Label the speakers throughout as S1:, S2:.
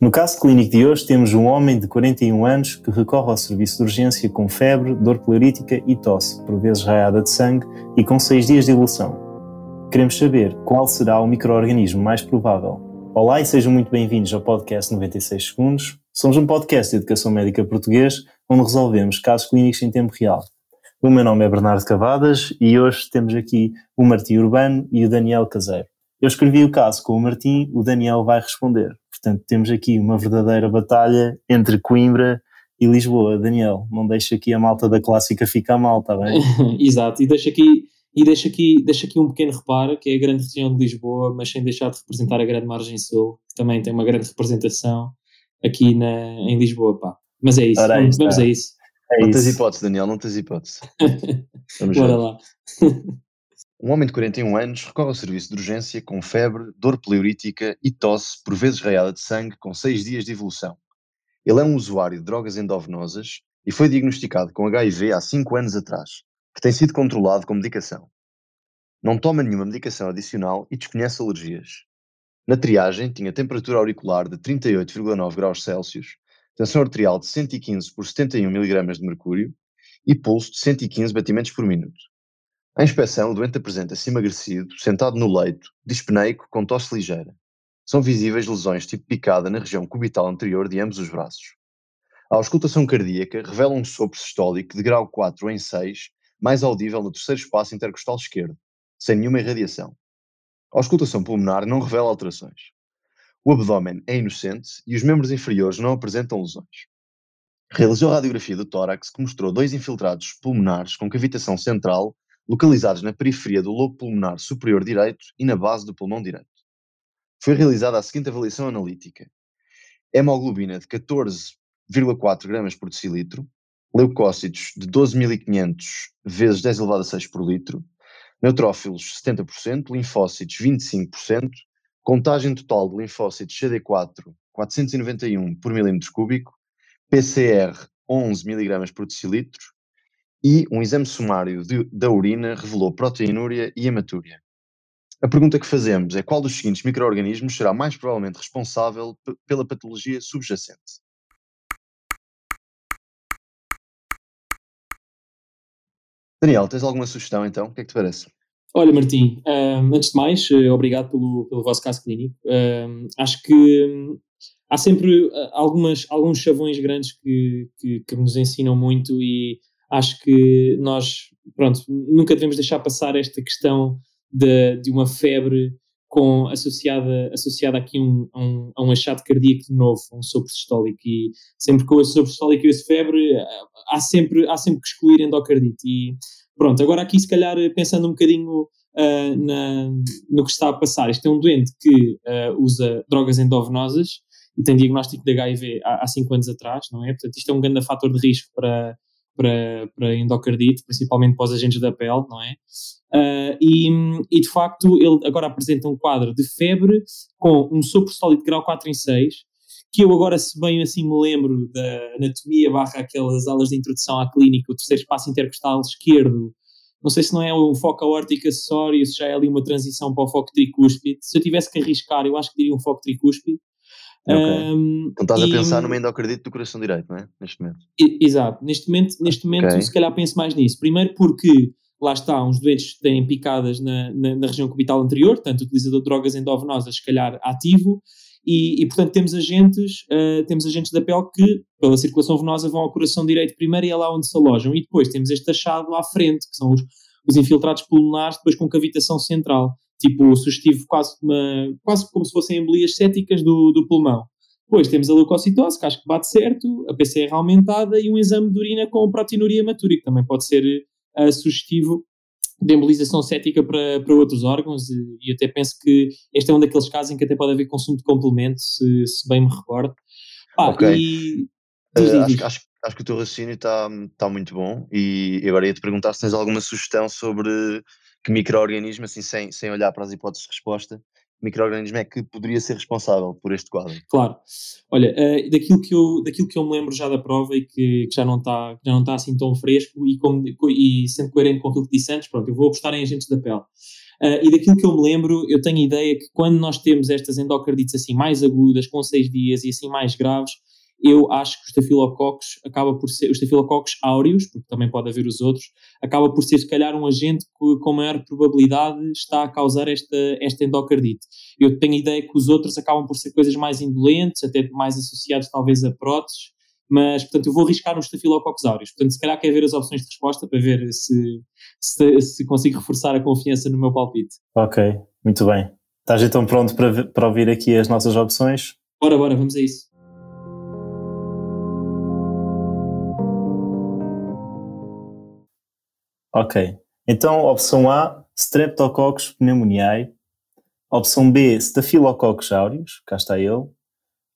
S1: No caso clínico de hoje, temos um homem de 41 anos que recorre ao serviço de urgência com febre, dor pleurítica e tosse, por vezes raiada de sangue e com 6 dias de evolução. Queremos saber qual será o microorganismo mais provável. Olá e sejam muito bem-vindos ao podcast 96 Segundos. Somos um podcast de educação médica português onde resolvemos casos clínicos em tempo real. O meu nome é Bernardo Cavadas e hoje temos aqui o Martim Urbano e o Daniel Caseiro. Eu escrevi o caso com o Martim, o Daniel vai responder. Portanto, temos aqui uma verdadeira batalha entre Coimbra e Lisboa. Daniel, não deixa aqui a malta da clássica ficar mal, está bem?
S2: Exato, e deixa aqui, e deixa aqui, deixa aqui um pequeno reparo, que é a grande região de Lisboa, mas sem deixar de representar a grande margem sul, que também tem uma grande representação aqui na, em Lisboa, pá. Mas é isso, Ora, vamos, vamos a isso.
S3: É não isso. tens hipótese, Daniel, não tens hipótese.
S2: Vamos Bora lá.
S3: Um homem de 41 anos recorre ao serviço de urgência com febre, dor pleurítica e tosse, por vezes raiada de sangue, com 6 dias de evolução. Ele é um usuário de drogas endovenosas e foi diagnosticado com HIV há 5 anos atrás, que tem sido controlado com medicação. Não toma nenhuma medicação adicional e desconhece alergias. Na triagem, tinha temperatura auricular de 38,9 graus Celsius, tensão arterial de 115 por 71 mg de mercúrio e pulso de 115 batimentos por minuto. A inspeção, o doente apresenta-se emagrecido, sentado no leito, dispneico, com tosse ligeira. São visíveis lesões tipo picada na região cubital anterior de ambos os braços. A auscultação cardíaca revela um sopro sistólico de grau 4 em 6, mais audível no terceiro espaço intercostal esquerdo, sem nenhuma irradiação. A auscultação pulmonar não revela alterações. O abdômen é inocente e os membros inferiores não apresentam lesões. Realizou a radiografia do tórax que mostrou dois infiltrados pulmonares com cavitação central localizados na periferia do lobo pulmonar superior direito e na base do pulmão direito. Foi realizada a seguinte avaliação analítica: hemoglobina de 14,4 gramas por decilitro, leucócitos de 12.500 vezes 10 elevado a 6 por litro, neutrófilos 70%, linfócitos 25%, contagem total de linfócitos CD4 491 por milímetro cúbico, PCR 11 mg por decilitro, e um exame sumário de, da urina revelou proteinúria e hematúria. A pergunta que fazemos é qual dos seguintes micro-organismos será mais provavelmente responsável pela patologia subjacente? Daniel, tens alguma sugestão então? O que é que te parece?
S2: Olha, Martim, um, antes de mais, uh, obrigado pelo, pelo vosso caso clínico. Um, acho que um, há sempre uh, algumas, alguns chavões grandes que, que, que, nos ensinam muito e acho que nós, pronto, nunca devemos deixar passar esta questão de, de uma febre com, associada, associada aqui um, a, um, a um achado cardíaco de novo, um sopro sistólico, e sempre que ouço sopro sistólico e ouço febre, há sempre, há sempre que excluir endocardite, e pronto, agora aqui se calhar pensando um bocadinho uh, na, no que está a passar, este é um doente que uh, usa drogas endovenosas, e tem diagnóstico de HIV há 5 anos atrás, não é? Portanto, isto é um grande fator de risco para, para, para endocardite, principalmente para os agentes da pele, não é? Uh, e, e, de facto ele agora apresenta um quadro de febre com um sopro sólido de grau 4 em 6, que eu agora, se bem assim me lembro da anatomia barra aquelas aulas de introdução à clínica, o terceiro espaço intercostal esquerdo, não sei se não é um foco aórtico acessório, se já é ali uma transição para o foco tricúspide. Se eu tivesse que arriscar, eu acho que diria um foco tricúspide.
S3: Okay. Um, então estás e, a pensar numa endocardite do coração direito, não é? Neste momento.
S2: Exato. Neste momento, neste momento okay. se calhar penso mais nisso. Primeiro porque, lá está, uns doentes têm picadas na, na, na região cubital anterior, portanto, utilizador de drogas endovenosas, se calhar ativo, e, e portanto temos agentes, uh, temos agentes da pele que, pela circulação venosa, vão ao coração direito primeiro e é lá onde se alojam. E depois temos este achado à frente, que são os, os infiltrados pulmonares, depois com cavitação central tipo sugestivo quase, uma, quase como se fossem embolias céticas do, do pulmão. Depois temos a leucocitose, que acho que bate certo, a PCR aumentada e um exame de urina com proteinuria matura, que também pode ser uh, sugestivo de embolização cética para, para outros órgãos e, e até penso que este é um daqueles casos em que até pode haver consumo de complemento, se, se bem me recordo.
S3: Pá, ok. E... Uh, acho, acho, acho, que o teu raciocínio está tá muito bom e agora ia-te perguntar se tens alguma sugestão sobre que microorganismo, assim, sem, sem olhar para as hipóteses de resposta, microorganismo é que poderia ser responsável por este quadro?
S2: Claro. Olha, uh, daquilo, que eu, daquilo que eu me lembro já da prova e que, que já não está já não está assim tão fresco e, como, e sendo coerente com aquilo que disse antes, pronto, eu vou apostar em agentes da pele. Uh, e daquilo que eu me lembro, eu tenho a ideia que quando nós temos estas endocardites assim mais agudas, com seis dias e assim mais graves, eu acho que os estafilococcus acaba por ser, os estafilococcus áureos, porque também pode haver os outros, acaba por ser se calhar um agente que com maior probabilidade está a causar esta, esta endocardite. Eu tenho a ideia que os outros acabam por ser coisas mais indolentes, até mais associados talvez a próteses, mas portanto eu vou arriscar os estafilococcus áureos. Portanto, se calhar quer ver as opções de resposta para ver se, se, se consigo reforçar a confiança no meu palpite.
S1: Ok, muito bem. Estás então pronto para, para ouvir aqui as nossas opções?
S2: Bora, bora, vamos a isso.
S1: Ok. Então, opção A, Streptococcus pneumoniae. Opção B, Staphylococcus aureus, cá está ele.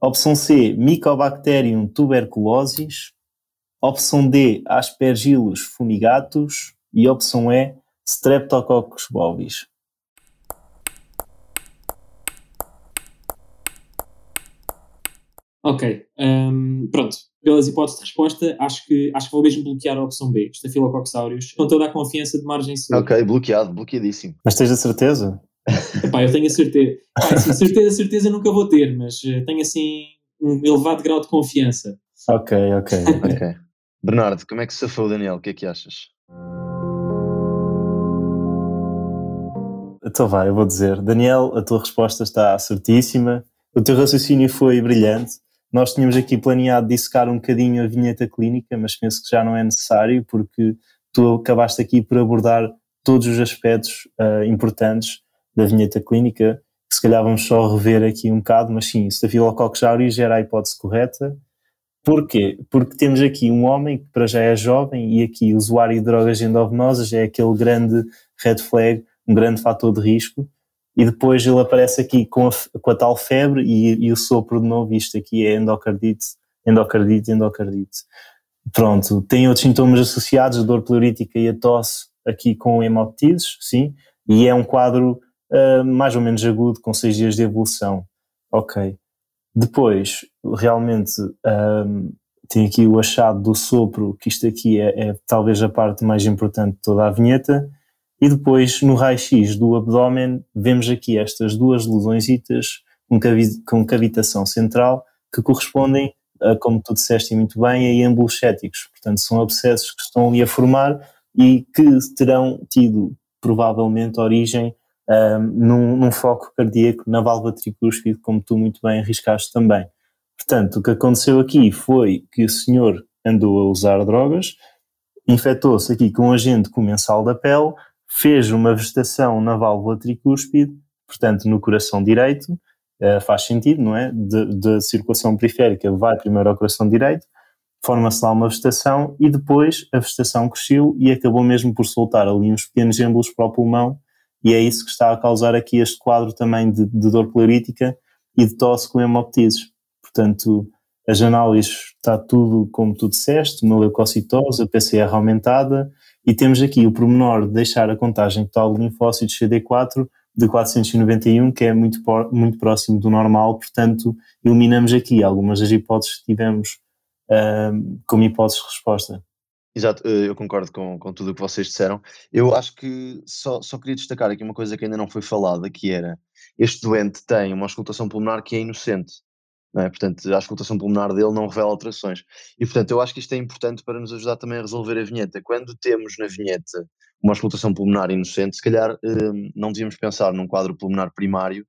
S1: Opção C, Mycobacterium tuberculosis. Opção D, Aspergillus fumigatus. E opção E, Streptococcus bovis.
S2: Ok, um, pronto pelas hipóteses de resposta, acho que, acho que vou mesmo bloquear a opção B, Staphylococcus aureus, com toda a confiança de margem segura.
S3: Ok, bloqueado, bloqueadíssimo.
S1: Mas tens a certeza?
S2: Epá, eu tenho a certeza. Assim, certeza, certeza nunca vou ter, mas eh, tenho assim um elevado grau de confiança.
S1: Ok, ok.
S3: ok. Bernardo, como é que se safou o Daniel? O que é que achas?
S1: Então vai, eu vou dizer. Daniel, a tua resposta está certíssima. O teu raciocínio foi brilhante. Nós tínhamos aqui planeado dissecar um bocadinho a vinheta clínica, mas penso que já não é necessário, porque tu acabaste aqui por abordar todos os aspectos uh, importantes da vinheta clínica. Se calhar vamos só rever aqui um bocado, mas sim, Staphylococcus aureus era a hipótese correta. Porquê? Porque temos aqui um homem que para já é jovem e aqui usuário de drogas endovenosas é aquele grande red flag, um grande fator de risco e depois ele aparece aqui com a, com a tal febre e, e, o sopro de novo, isto aqui é endocardite, endocardite, endocardite. Pronto, tem outros sintomas associados, a dor pleurítica e a tosse aqui com hemoptises, sim, e é um quadro uh, mais ou menos agudo, com seis dias de evolução. Ok. Depois, realmente, um, tem aqui o achado do sopro, que isto aqui é, é talvez a parte mais importante de toda a vinheta, e depois, no raio-x do abdômen, vemos aqui estas duas lesõesitas com cavitação central que correspondem, a, como tu disseste muito bem, a êmbolos céticos. Portanto, são abscessos que estão ali a formar e que terão tido, provavelmente, origem um, num, num, foco cardíaco na válvula tricúspide, como tu muito bem arriscaste também. Portanto, o que aconteceu aqui foi que o senhor andou a usar drogas, infectou-se aqui com um agente comensal da pele, fez uma vegetação na válvula tricúspide, portanto no coração direito, uh, faz sentido, não é? Da circulação periférica vai primeiro ao coração direito, forma-se lá uma vegetação e depois a vegetação cresceu e acabou mesmo por soltar ali uns pequenos êmbolos para o pulmão e é isso que está a causar aqui este quadro também de, de dor pleurítica e de tosse com hemoptises. Portanto, as análises está tudo como tu disseste, uma leucocitose, a PCR aumentada, e temos aqui o pormenor de deixar a contagem total de linfócitos CD4 de 491, que é muito, muito próximo do normal, portanto, eliminamos aqui algumas das hipóteses que tivemos como hipóteses de resposta.
S3: Exato, eh, eu concordo com, com tudo o que vocês disseram. Eu acho que só, só queria destacar aqui uma coisa que ainda não foi falada, que era este doente tem uma auscultação pulmonar que é inocente. É? Portanto, a auscultação pulmonar dele não revela alterações. E, portanto, eu acho que isto é importante para nos ajudar também a resolver a vinheta. Quando temos na vinheta uma auscultação pulmonar inocente, se calhar um, não devíamos pensar num quadro pulmonar primário,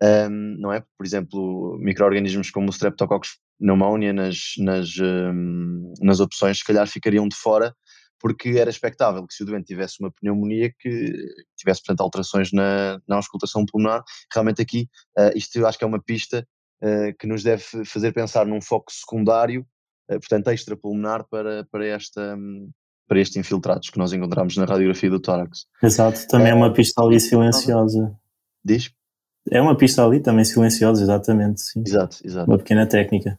S3: um, não é? Por exemplo, micro-organismos como o Streptococcus pneumonia nas, nas, um, nas opções, se calhar ficariam de fora, porque era expectável que se o doente tivesse uma pneumonia, que tivesse, portanto, alterações na, na auscultação pulmonar. Realmente aqui, uh, isto eu acho que é uma pista eh, que nos deve fazer pensar num foco secundário, uh, portanto extrapulmonar para, para, esta, um, para estes infiltrados que nós encontramos na radiografia do tórax.
S1: Exato, também é, é uma pista ali silenciosa.
S3: Diz?
S1: É uma pista ali também silenciosa, exatamente, sim.
S3: Exato, exato.
S1: Uma pequena técnica.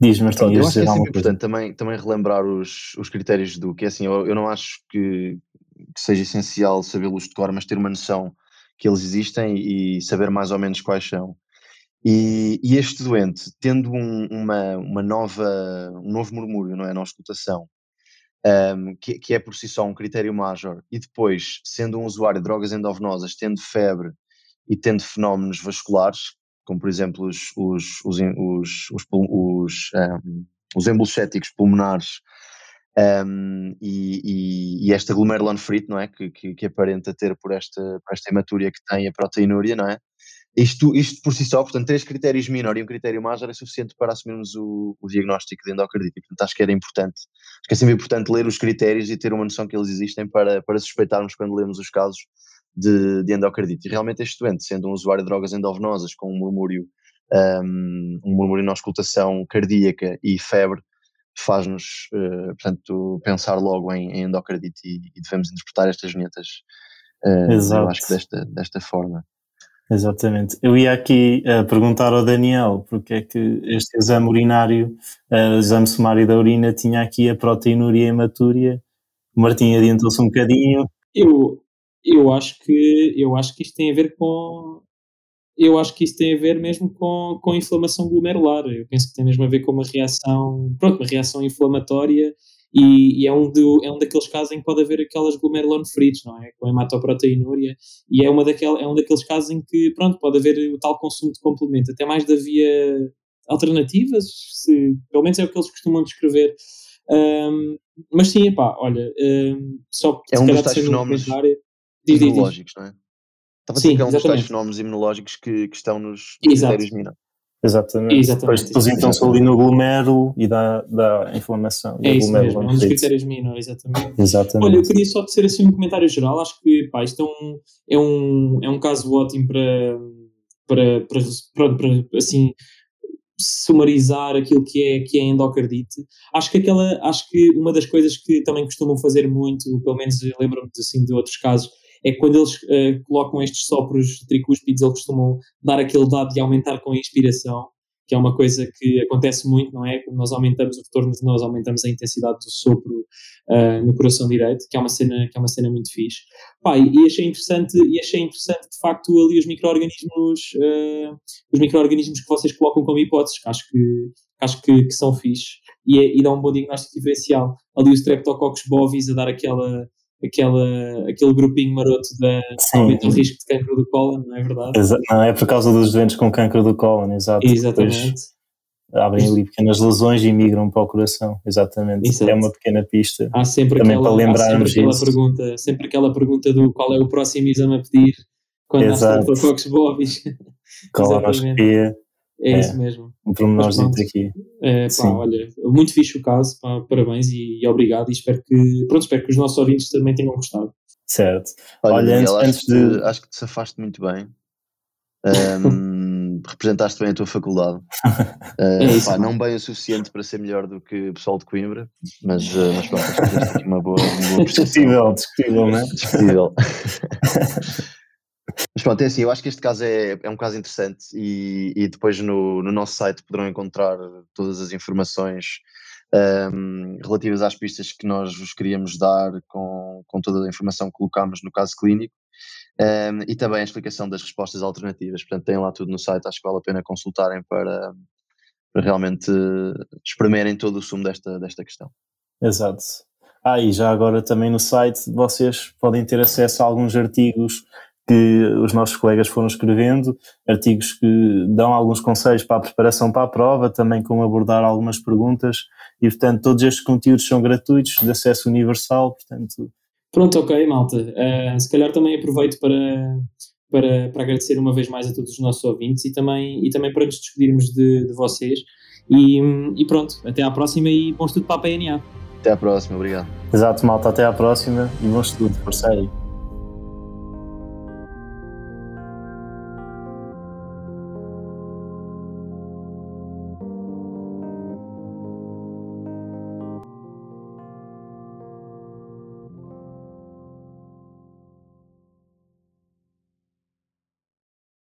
S1: Diz, mas
S3: Pronto, eu acho que é sempre importante também, também relembrar os, os critérios do que é assim, eu, eu não acho que, que seja essencial sabê-los de cor, mas ter uma noção que eles existem e saber mais ou menos quais são. E, e este doente, tendo um, uma, uma nova, um novo murmúrio não é, na auscultação, um, que, que, é por si só um critério major, e depois, sendo um usuário de drogas endovenosas, tendo febre e tendo fenómenos vasculares, como por exemplo os, os, os, os, os, os, um, os embolséticos pulmonares um, e, e, e, esta glomerulonefrite, não é? Que, que, que, aparenta ter por esta, por esta hematúria que tem a proteinúria, não é? Isto, isto por si só, portanto, três critérios menor e um critério major é suficiente para assumirmos o, o diagnóstico de endocardite. Portanto, acho que era importante, acho que é sempre importante ler os critérios e ter uma noção que eles existem para, para suspeitarmos quando lemos os casos de, de endocardite. E realmente este doente, sendo um usuário de drogas endovenosas com um murmúrio, um, um murmúrio na auscultação cardíaca e febre, faz-nos, uh, portanto, pensar logo em, em endocardite e, e, devemos interpretar estas vinhetas, uh, eu acho que desta, desta forma.
S1: Exatamente. Eu ia aqui uh, perguntar ao Daniel porque é que este exame urinário, uh, exame sumário da urina, tinha aqui a proteinúria hematúria. O Martim adiantou-se um bocadinho.
S2: Eu, eu, acho que, eu acho que isto tem a ver com. Eu acho que isso tem a ver mesmo com, com inflamação glomerular. Eu penso que tem mesmo a ver com uma reação, pronto, uma reação inflamatória e, e, é, um do, é um daqueles casos em que pode haver aquelas glomerulonefrites, não é? Com hematoproteinúria, e é, uma daquel, é um daqueles casos em que, pronto, pode haver o tal consumo de complemento, até mais da via alternativas, se, pelo menos é o que eles costumam descrever. Um, mas sim, pá, olha, um, só
S3: é um dos tais fenómenos imunológicos, não é? Estava a dizer que é um dos tais fenómenos imunológicos que, que estão nos, nos critérios minor.
S1: Exatamente. Exatamente. Depois depositam-se ali no glomérulo e dá, dá inflamação.
S2: É isso mesmo, é um dos critérios menores, exatamente.
S1: exatamente.
S2: Olha, eu queria só dizer assim um comentário geral, acho que pá, isto é um, é, um, é um caso ótimo para, para, para, para, para assim, sumarizar aquilo que é, que é endocardite. Acho que aquela, acho que uma das coisas que também costumam fazer muito, pelo menos lembro-me assim, de outros casos, é quando eles uh, colocam estes sopros tricúspides, eles costumam dar aquele dado de aumentar com a inspiração, que é uma coisa que acontece muito, não é? Quando nós aumentamos o retorno de nós, aumentamos a intensidade do sopro uh, no coração direito, que é uma cena, que é uma cena muito fixe. Pá, e, e achei interessante, e achei interessante de facto ali os micro-organismos, uh, os micro-organismos que vocês colocam como hipóteses, que acho que, acho que, que são fixe e, é, e dá um bom diagnóstico diferencial. Ali o Streptococcus bovis a dar aquela aquela, aquele grupinho maroto da aumento do risco de cancro do cólon, não é verdade?
S1: Exa não, é por causa dos doentes com cancro do cólon, exato.
S2: Exatamente.
S1: abrem ali pequenas lesões e migram para o coração, exatamente. Exato. É uma pequena pista.
S2: Há sempre Também aquela, para lembrarmos sempre aquela pergunta, sempre aquela pergunta do qual é o próximo exame a pedir quando Exato. há Fox Bobbies.
S1: Colonoscopia.
S2: É, é, isso mesmo.
S1: Um pormenorzito aqui.
S2: É, pá, olha, muito fixe o caso, pá, parabéns e, e, obrigado e espero que, pronto, espero que os nossos ouvintes também tenham gostado.
S1: Certo.
S3: Olha, olha antes, acho, antes de... Que, acho que te safaste muito bem. Um, representaste bem a tua faculdade. Uh, é isso, pá, não bem o suficiente para ser melhor do que o pessoal de Coimbra, mas, uh, mas pronto, acho que aqui uma boa, uma boa
S1: Discutível, discutível, não é?
S3: Discutível. Mas pronto, é assim, eu acho que este caso é, é um caso interessante e, e depois no, no nosso site poderão encontrar todas as informações um, relativas às pistas que nós vos queríamos dar com, com toda a informação que colocámos no caso clínico um, e também a explicação das respostas alternativas. Portanto, têm lá tudo no site, acho que vale a pena consultarem para, para realmente espremerem todo o sumo desta, desta questão.
S1: Exato. Ah, e já agora também no site vocês podem ter acesso a alguns artigos que os nossos colegas foram escrevendo, artigos que dão alguns conselhos para a preparação para a prova, também como abordar algumas perguntas, e portanto todos estes conteúdos são gratuitos, de acesso universal, portanto...
S2: Pronto, ok, malta. Uh, se calhar também aproveito para, para, para agradecer uma vez mais a todos os nossos ouvintes e também, e também para nos despedirmos de, de vocês. E, e pronto, até à próxima e bom estudo para a PNA.
S3: Até à próxima, obrigado.
S1: Exato, malta, até à próxima e bom estudo, por sério.